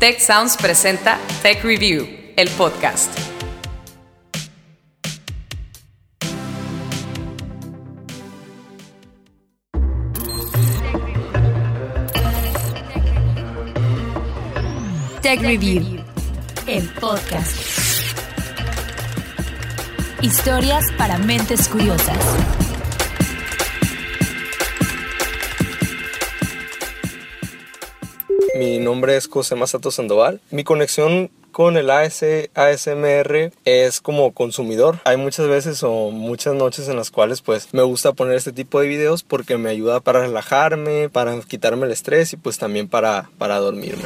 Tech Sounds presenta Tech Review, el podcast. Tech Review, el podcast. Historias para mentes curiosas. Mi nombre es José Masato Sandoval. Mi conexión con el AS, ASMR es como consumidor. Hay muchas veces o muchas noches en las cuales pues me gusta poner este tipo de videos porque me ayuda para relajarme, para quitarme el estrés y pues también para, para dormirme.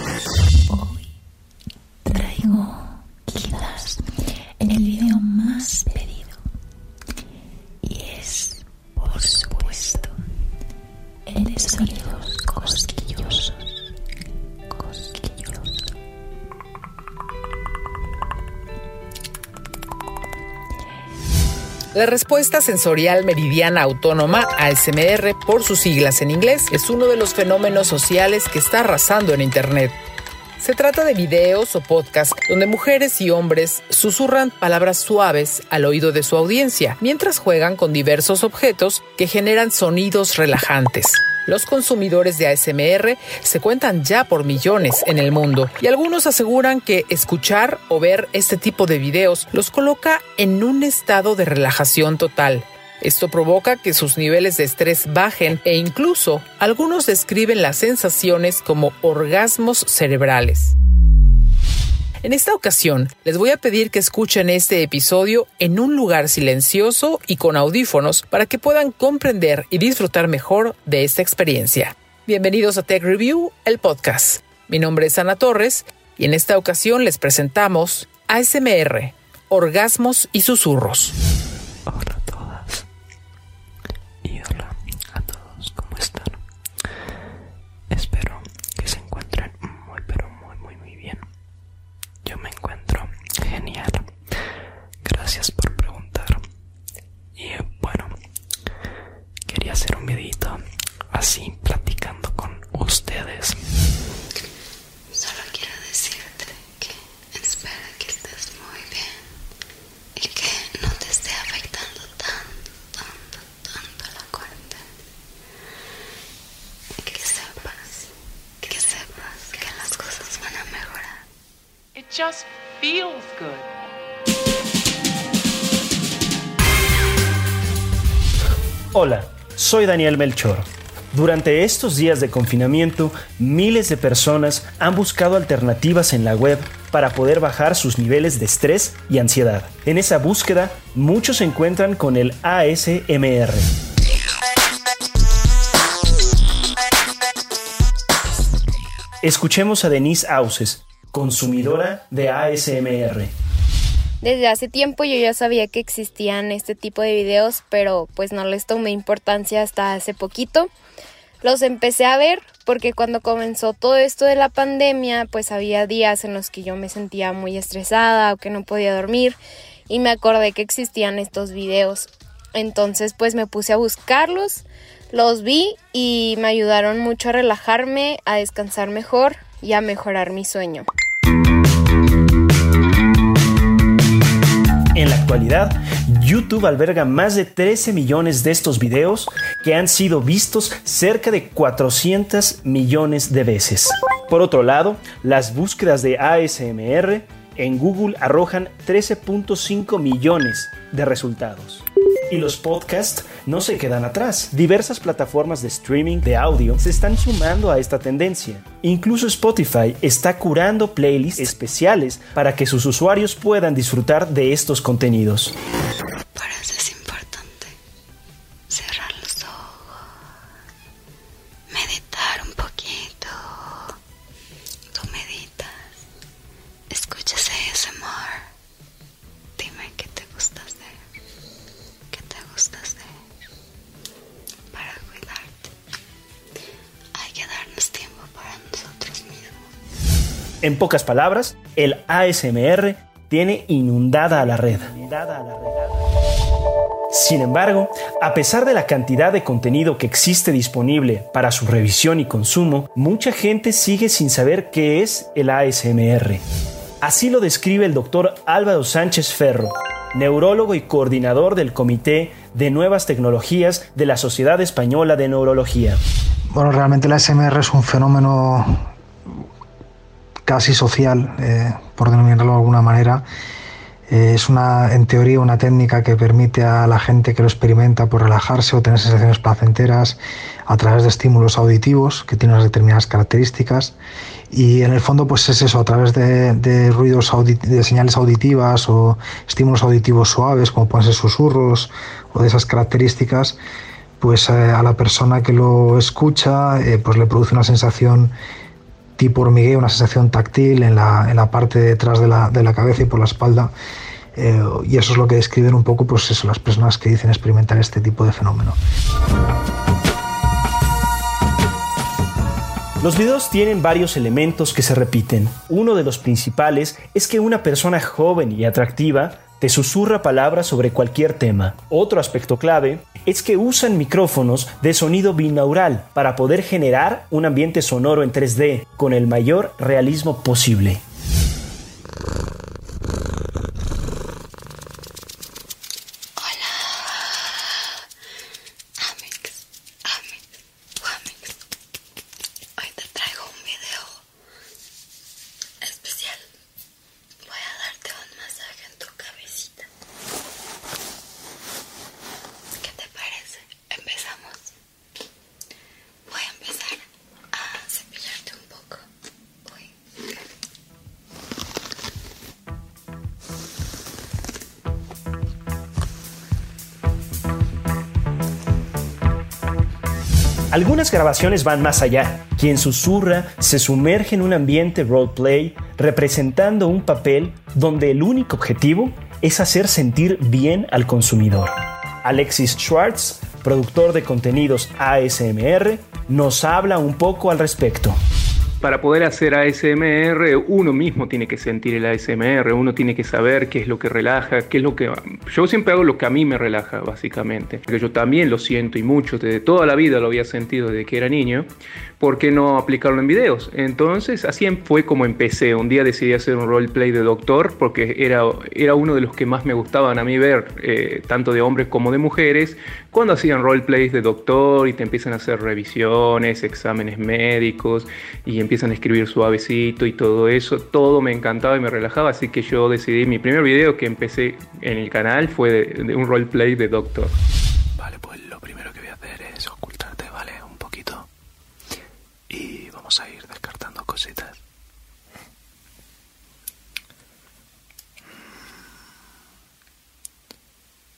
La respuesta sensorial meridiana autónoma, ASMR por sus siglas en inglés, es uno de los fenómenos sociales que está arrasando en Internet. Se trata de videos o podcasts donde mujeres y hombres susurran palabras suaves al oído de su audiencia mientras juegan con diversos objetos que generan sonidos relajantes. Los consumidores de ASMR se cuentan ya por millones en el mundo y algunos aseguran que escuchar o ver este tipo de videos los coloca en un estado de relajación total. Esto provoca que sus niveles de estrés bajen e incluso algunos describen las sensaciones como orgasmos cerebrales. En esta ocasión, les voy a pedir que escuchen este episodio en un lugar silencioso y con audífonos para que puedan comprender y disfrutar mejor de esta experiencia. Bienvenidos a Tech Review, el podcast. Mi nombre es Ana Torres y en esta ocasión les presentamos ASMR, orgasmos y susurros. Hola soy Daniel Melchor. Durante estos días de confinamiento, miles de personas han buscado alternativas en la web para poder bajar sus niveles de estrés y ansiedad. En esa búsqueda, muchos se encuentran con el ASMR. Escuchemos a Denise Auses, consumidora de ASMR. Desde hace tiempo yo ya sabía que existían este tipo de videos, pero pues no les tomé importancia hasta hace poquito. Los empecé a ver porque cuando comenzó todo esto de la pandemia, pues había días en los que yo me sentía muy estresada o que no podía dormir y me acordé que existían estos videos. Entonces pues me puse a buscarlos, los vi y me ayudaron mucho a relajarme, a descansar mejor y a mejorar mi sueño. Actualidad, YouTube alberga más de 13 millones de estos videos que han sido vistos cerca de 400 millones de veces. Por otro lado, las búsquedas de ASMR en Google arrojan 13.5 millones de resultados. Y los podcasts no se quedan atrás. Diversas plataformas de streaming de audio se están sumando a esta tendencia. Incluso Spotify está curando playlists especiales para que sus usuarios puedan disfrutar de estos contenidos. En pocas palabras, el ASMR tiene inundada a la red. Sin embargo, a pesar de la cantidad de contenido que existe disponible para su revisión y consumo, mucha gente sigue sin saber qué es el ASMR. Así lo describe el doctor Álvaro Sánchez Ferro, neurólogo y coordinador del Comité de Nuevas Tecnologías de la Sociedad Española de Neurología. Bueno, realmente el ASMR es un fenómeno casi social, eh, por denominarlo de alguna manera, eh, es una, en teoría una técnica que permite a la gente que lo experimenta por relajarse o tener sensaciones placenteras a través de estímulos auditivos que tienen unas determinadas características. Y en el fondo pues es eso a través de, ruidos de señales auditivas o estímulos auditivos suaves como pueden ser susurros o de esas características pues eh, a la persona que lo escucha pues le produce una sensación tipo hormigueo, una sensación táctil en la, en la parte de detrás de la, de la, cabeza y por la espalda. Eh, y eso es lo que describen un poco pues las personas que dicen experimentar este tipo de fenómeno. Los videos tienen varios elementos que se repiten. Uno de los principales es que una persona joven y atractiva te susurra palabras sobre cualquier tema. Otro aspecto clave es que usan micrófonos de sonido binaural para poder generar un ambiente sonoro en 3D con el mayor realismo posible. Algunas grabaciones van más allá. Quien susurra se sumerge en un ambiente roleplay representando un papel donde el único objetivo es hacer sentir bien al consumidor. Alexis Schwartz, productor de contenidos ASMR, nos habla un poco al respecto para poder hacer ASMR, uno mismo tiene que sentir el ASMR, uno tiene que saber qué es lo que relaja, qué es lo que... Yo siempre hago lo que a mí me relaja, básicamente, porque yo también lo siento y mucho, desde toda la vida lo había sentido desde que era niño, ¿por qué no aplicarlo en videos? Entonces, así em, fue como empecé. Un día decidí hacer un roleplay de doctor, porque era, era uno de los que más me gustaban a mí ver, eh, tanto de hombres como de mujeres, cuando hacían roleplays de doctor y te empiezan a hacer revisiones, exámenes médicos y empiezan a escribir suavecito y todo eso, todo me encantaba y me relajaba, así que yo decidí, mi primer video que empecé en el canal fue de un roleplay de Doctor. Vale, pues lo primero que voy a hacer es ocultarte, ¿vale? Un poquito. Y vamos a ir descartando cositas.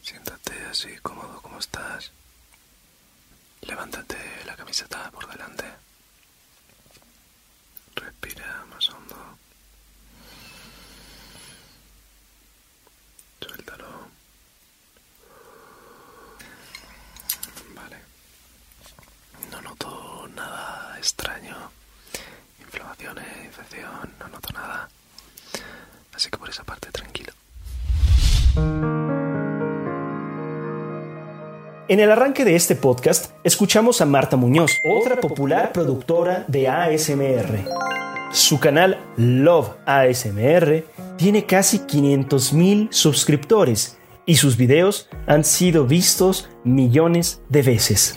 Siéntate así cómodo como estás. La camiseta por delante. Respira más hondo. Suéltalo. Vale. No noto nada extraño. Inflamaciones, infección, no noto nada. Así que por esa parte tranquilo. En el arranque de este podcast escuchamos a Marta Muñoz, otra popular productora de ASMR. Su canal Love ASMR tiene casi 500.000 suscriptores y sus videos han sido vistos millones de veces.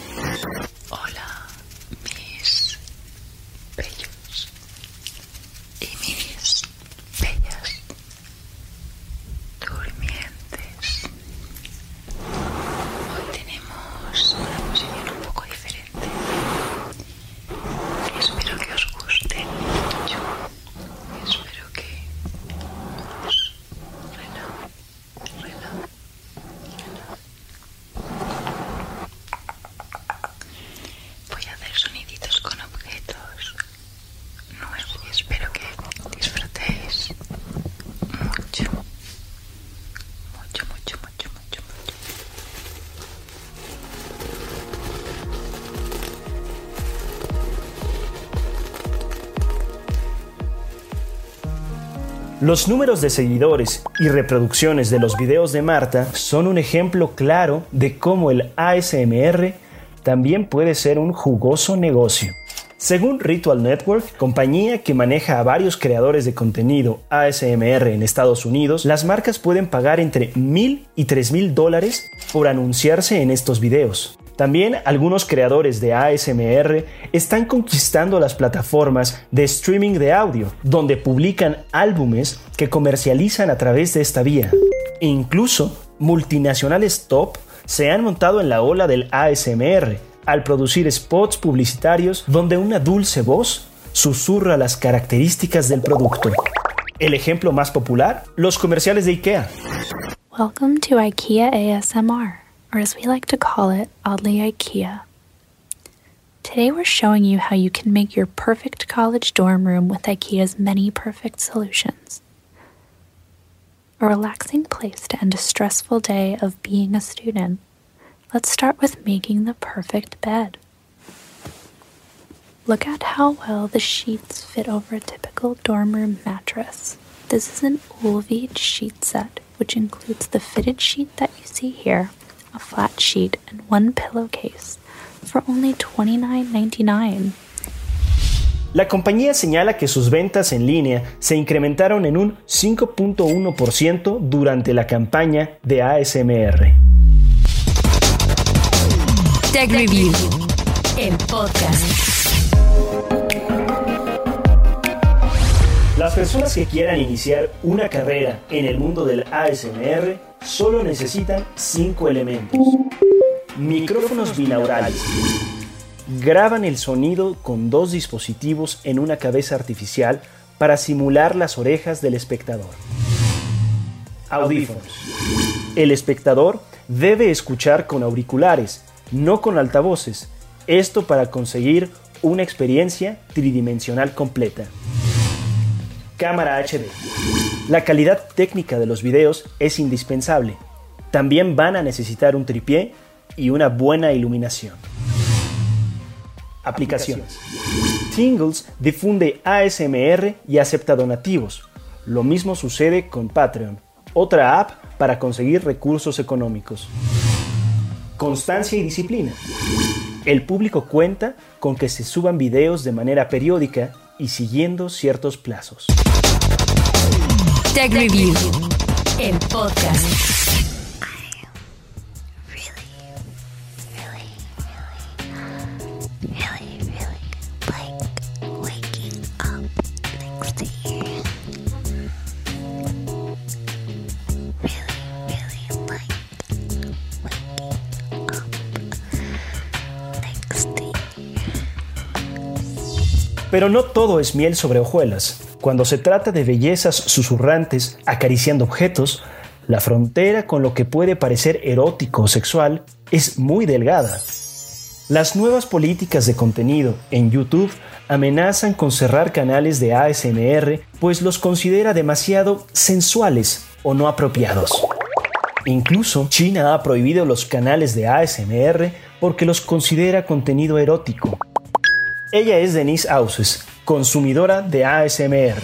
Los números de seguidores y reproducciones de los videos de Marta son un ejemplo claro de cómo el ASMR también puede ser un jugoso negocio. Según Ritual Network, compañía que maneja a varios creadores de contenido ASMR en Estados Unidos, las marcas pueden pagar entre mil y tres mil dólares por anunciarse en estos videos. También algunos creadores de ASMR están conquistando las plataformas de streaming de audio, donde publican álbumes que comercializan a través de esta vía. E incluso multinacionales top se han montado en la ola del ASMR, al producir spots publicitarios donde una dulce voz susurra las características del producto. El ejemplo más popular, los comerciales de IKEA. Welcome to IKEA ASMR, or as we like to call it, oddly IKEA. Today we're showing you how you can make your perfect college dorm room with IKEA's many perfect solutions. A relaxing place to end a stressful day of being a student. Let's start with making the perfect bed. Look at how well the sheets fit over a typical dorm room mattress. This is an Ulvide sheet set, which includes the fitted sheet that you see here, a flat sheet, and one pillowcase for only $29.99. La compañía señala que sus ventas en línea se incrementaron en un 5.1% durante la campaña de ASMR. Tech Review, el podcast. Las personas que quieran iniciar una carrera en el mundo del ASMR solo necesitan cinco elementos. Micrófonos binaurales. Graban el sonido con dos dispositivos en una cabeza artificial para simular las orejas del espectador. Audífonos. El espectador debe escuchar con auriculares, no con altavoces. Esto para conseguir una experiencia tridimensional completa. Cámara HD. La calidad técnica de los videos es indispensable. También van a necesitar un tripié y una buena iluminación. Aplicaciones. Tingles difunde ASMR y acepta donativos. Lo mismo sucede con Patreon, otra app para conseguir recursos económicos. Constancia y disciplina. El público cuenta con que se suban videos de manera periódica y siguiendo ciertos plazos. Tech Review, el podcast. Pero no todo es miel sobre hojuelas. Cuando se trata de bellezas susurrantes acariciando objetos, la frontera con lo que puede parecer erótico o sexual es muy delgada. Las nuevas políticas de contenido en YouTube amenazan con cerrar canales de ASMR pues los considera demasiado sensuales o no apropiados. Incluso China ha prohibido los canales de ASMR porque los considera contenido erótico. Ella es Denise Auses, consumidora de ASMR.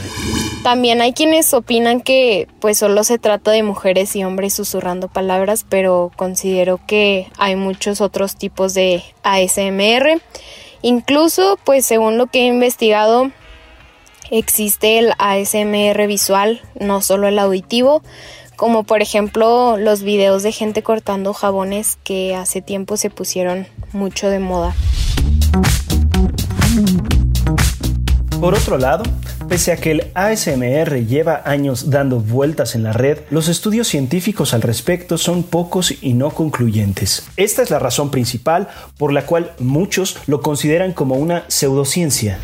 También hay quienes opinan que pues solo se trata de mujeres y hombres susurrando palabras, pero considero que hay muchos otros tipos de ASMR. Incluso pues según lo que he investigado existe el ASMR visual, no solo el auditivo, como por ejemplo los videos de gente cortando jabones que hace tiempo se pusieron mucho de moda. Por otro lado, pese a que el ASMR lleva años dando vueltas en la red, los estudios científicos al respecto son pocos y no concluyentes. Esta es la razón principal por la cual muchos lo consideran como una pseudociencia.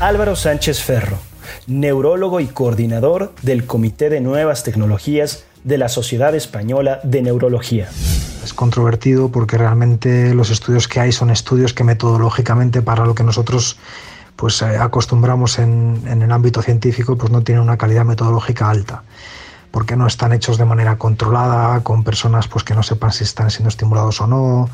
Álvaro Sánchez Ferro, neurólogo y coordinador del Comité de Nuevas Tecnologías de la Sociedad Española de Neurología. Es controvertido porque realmente los estudios que hay son estudios que metodológicamente para lo que nosotros pues eh, acostumbramos en, en, el ámbito científico pues no tienen una calidad metodológica alta. porque no están hechos de manera controlada, con personas pues, que no sepan si están siendo estimulados o no,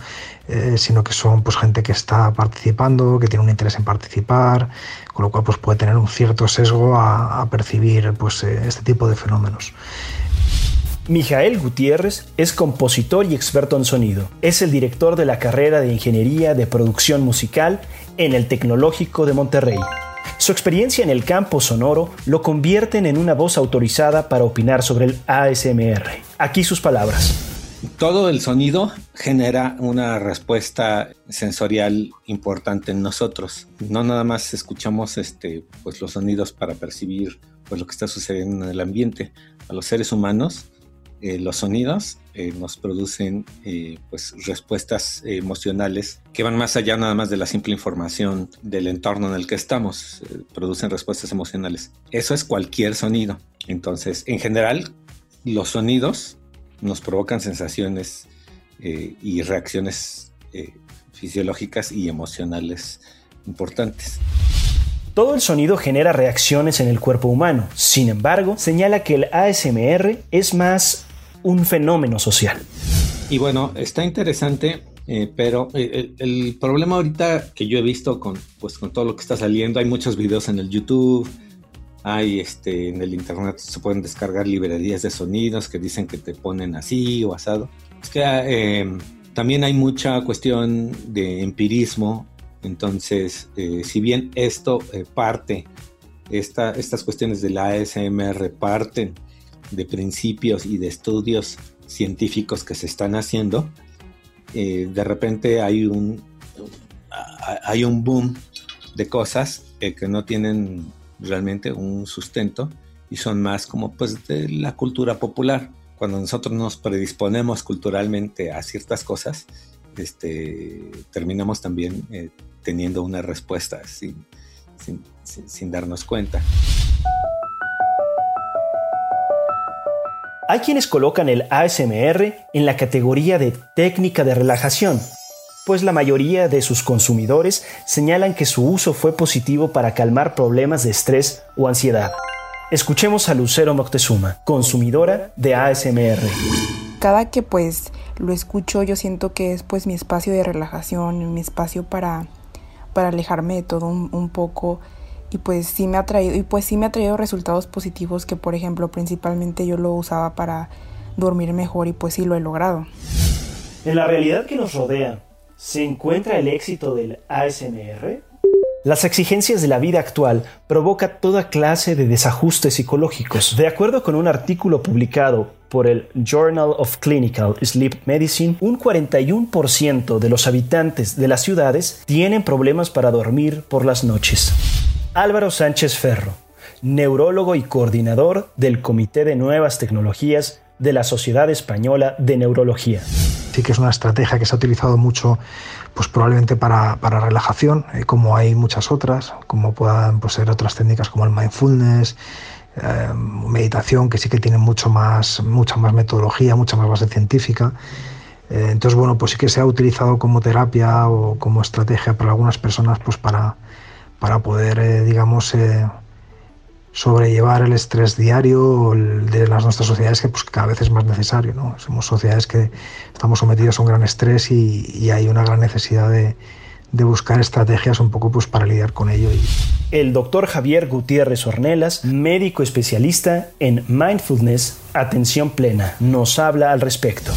eh, sino que son pues, gente que está participando, que tiene un interés en participar, con lo cual pues, puede tener un cierto sesgo a, percibir pues, eh, este tipo de fenómenos. Mijael Gutiérrez es compositor y experto en sonido. Es el director de la carrera de Ingeniería de Producción Musical en el Tecnológico de Monterrey. Su experiencia en el campo sonoro lo convierten en una voz autorizada para opinar sobre el ASMR. Aquí sus palabras. Todo el sonido genera una respuesta sensorial importante en nosotros. No nada más escuchamos este, pues, los sonidos para percibir pues, lo que está sucediendo en el ambiente. A los seres humanos eh, los sonidos eh, nos producen eh, pues respuestas emocionales que van más allá nada más de la simple información del entorno en el que estamos, producen respuestas emocionales. Eso es cualquier sonido. Entonces, en general, los sonidos nos provocan sensaciones y reacciones fisiológicas y emocionales importantes. Todo el sonido genera reacciones en el cuerpo humano. Sin embargo, señala que el ASMR es más un fenómeno social. Y bueno, está interesante, eh, pero eh, el, problema ahorita que yo he visto con, pues, con todo lo que está saliendo, hay muchos videos en el YouTube, hay este, en el internet se pueden descargar librerías de sonidos que dicen que te ponen así o asado. Es que eh, también hay mucha cuestión de empirismo, entonces, si bien esto parte, esta, estas cuestiones de la ASMR parten de principios y de estudios científicos que se están haciendo, eh, de repente hay un, hay un boom de cosas que no tienen realmente un sustento y son más como pues de la cultura popular. Cuando nosotros nos predisponemos culturalmente a ciertas cosas, este, terminamos también eh, teniendo una respuesta sin, sin darnos cuenta. Hay quienes colocan el ASMR en la categoría de técnica de relajación, pues la mayoría de sus consumidores señalan que su uso fue positivo para calmar problemas de estrés o ansiedad. Escuchemos a Lucero Moctezuma, consumidora de ASMR. Cada que pues lo escucho yo siento que es pues mi espacio de relajación, mi espacio para, para alejarme de todo un, un poco y pues sí me ha traído y pues sí me ha traído resultados positivos que por ejemplo principalmente yo lo usaba para dormir mejor y pues sí lo he logrado. En la realidad que nos rodea, ¿se encuentra el éxito del ASMR? Las exigencias de la vida actual provocan toda clase de desajustes psicológicos. De acuerdo con un artículo publicado por el Journal of Clinical Sleep Medicine, un 41% de los habitantes de las ciudades tienen problemas para dormir por las noches. Álvaro Sánchez Ferro, neurólogo y coordinador del Comité de Nuevas Tecnologías de la Sociedad Española de Neurología. Sí que es una estrategia que se ha utilizado mucho, pues probablemente para, relajación, eh, como hay muchas otras, como puedan pues, ser otras técnicas como el mindfulness, eh, meditación, que sí que tienen mucho más, mucha más metodología, mucha más base científica. Eh, entonces, bueno, pues sí que se ha utilizado como terapia o como estrategia para algunas personas, pues para, para poder, eh, digamos, eh, sobrellevar el estrés diario de las nuestras sociedades que pues, cada vez es más necesario. ¿no? Somos sociedades que estamos sometidos a un gran estrés y, hay una gran necesidad de, buscar estrategias un poco pues, para lidiar con ello. El doctor Javier Gutiérrez Ornelas, médico especialista en mindfulness, atención plena, nos habla al respecto.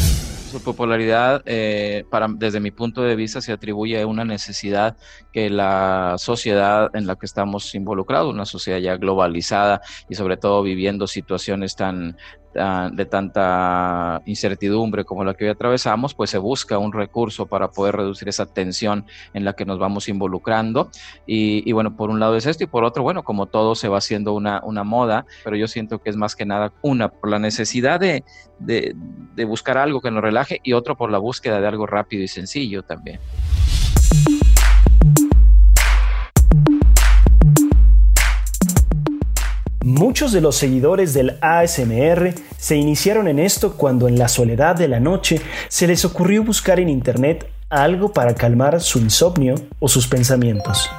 Su popularidad, eh, para, desde mi punto de vista, se atribuye a una necesidad que la sociedad en la que estamos involucrados, una sociedad ya globalizada y sobre todo viviendo situaciones tan de tanta incertidumbre como la que hoy atravesamos, pues se busca un recurso para poder reducir esa tensión en la que nos vamos involucrando. Y, bueno, por un lado es esto y por otro, bueno, como todo se va haciendo una, una moda, pero yo siento que es más que nada una por la necesidad de, de, de buscar algo que nos relaje y otro por la búsqueda de algo rápido y sencillo también. Muchos de los seguidores del ASMR se iniciaron en esto cuando en la soledad de la noche se les ocurrió buscar en internet algo para calmar su insomnio o sus pensamientos.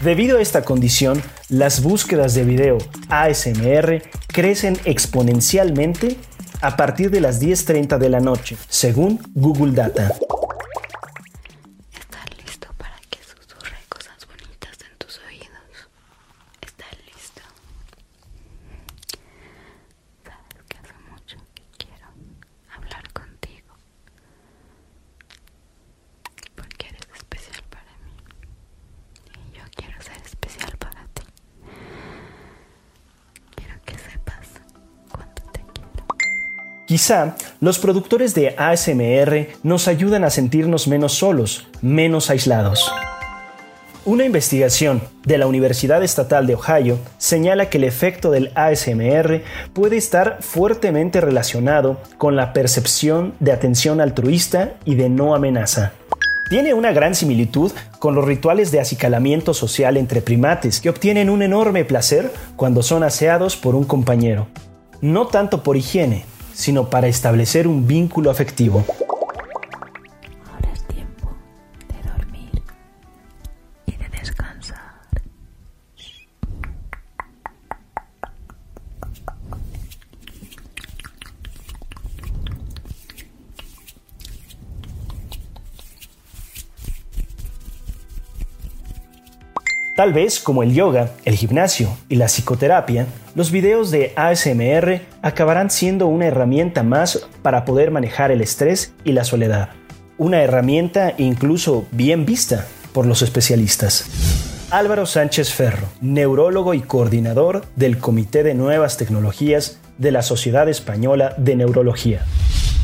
Debido a esta condición, las búsquedas de video ASMR crecen exponencialmente a partir de las 10.30 de la noche, según Google Data. ¿Estás listo para que susurre cosas bonitas en tus oídos? ¿Estás listo? Sabes que hace mucho que quiero hablar contigo. Porque eres especial para mí. Y yo quiero ser especial para ti. Quiero que sepas cuánto te quiero. Quizá los productores de ASMR nos ayudan a sentirnos menos solos, menos aislados. Una investigación de la Universidad Estatal de Ohio señala que el efecto del ASMR puede estar fuertemente relacionado con la percepción de atención altruista y de no amenaza. Tiene una gran similitud con los rituales de acicalamiento social entre primates que obtienen un enorme placer cuando son aseados por un compañero. No tanto por higiene, sino para establecer un vínculo afectivo. Tal vez como el yoga, el gimnasio y la psicoterapia, los videos de ASMR acabarán siendo una herramienta más para poder manejar el estrés y la soledad. Una herramienta incluso bien vista por los especialistas. Álvaro Sánchez Ferro, neurólogo y coordinador del Comité de Nuevas Tecnologías de la Sociedad Española de Neurología.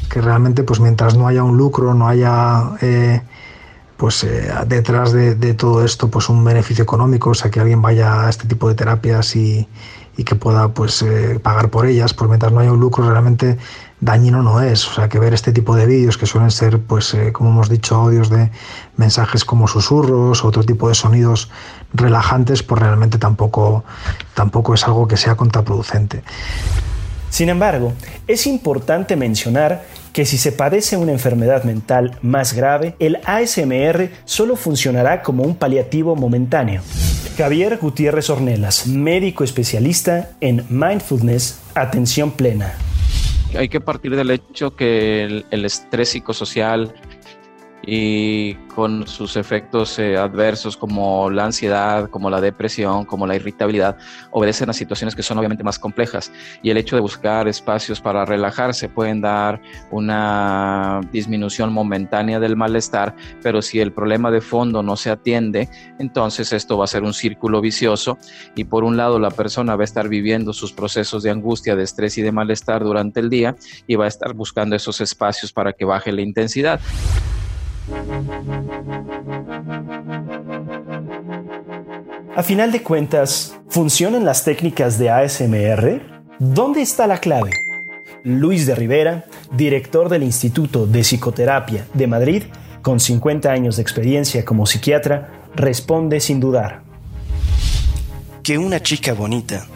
que realmente pues mientras no haya un lucro, no haya eh, pues eh, detrás de, todo esto pues un beneficio económico, o sea que alguien vaya a este tipo de terapias y, que pueda pues eh, pagar por ellas, pues mientras no haya un lucro realmente dañino no es, o sea que ver este tipo de vídeos que suelen ser pues eh, como hemos dicho audios de mensajes como susurros, otro tipo de sonidos relajantes, pues realmente tampoco tampoco es algo que sea contraproducente. Sin embargo, es importante mencionar que si se padece una enfermedad mental más grave, el ASMR solo funcionará como un paliativo momentáneo. Javier Gutiérrez Ornelas, médico especialista en mindfulness, atención plena. Hay que partir del hecho que el, estrés psicosocial y con sus efectos eh, adversos como la ansiedad, como la depresión, como la irritabilidad, obedecen a situaciones que son obviamente más complejas y el hecho de buscar espacios para relajarse pueden dar una disminución momentánea del malestar, pero si el problema de fondo no se atiende, entonces esto va a ser un círculo vicioso y por un lado la persona va a estar viviendo sus procesos de angustia, de estrés y de malestar durante el día y va a estar buscando esos espacios para que baje la intensidad. A final de cuentas, ¿funcionan las técnicas de ASMR? ¿Dónde está la clave? Luis de Rivera, director del Instituto de Psicoterapia de Madrid, con 50 años de experiencia como psiquiatra, responde sin dudar. Que una chica bonita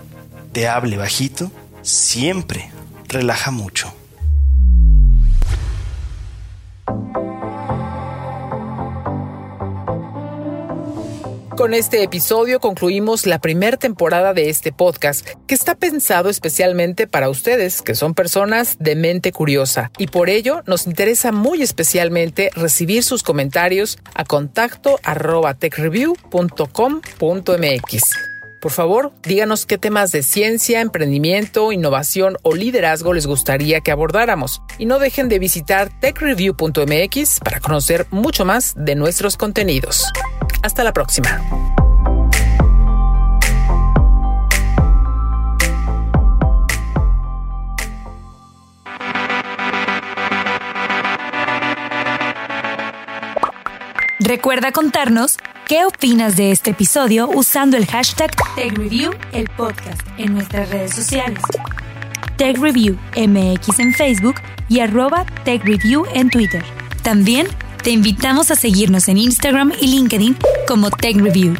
te hable bajito siempre relaja mucho. Con este episodio concluimos la primera temporada de este podcast, que está pensado especialmente para ustedes, que son personas de mente curiosa, y por ello nos interesa muy especialmente recibir sus comentarios a contacto arroba techreview.com.mx. Por favor, díganos qué temas de ciencia, emprendimiento, innovación o liderazgo les gustaría que abordáramos. Y no dejen de visitar techreview.mx para conocer mucho más de nuestros contenidos. Hasta la próxima. Recuerda contarnos qué opinas de este episodio usando el hashtag TechReview, el podcast, en nuestras redes sociales. TechReview MX en Facebook y arroba TechReview en Twitter. También te invitamos a seguirnos en Instagram y LinkedIn como TechReview.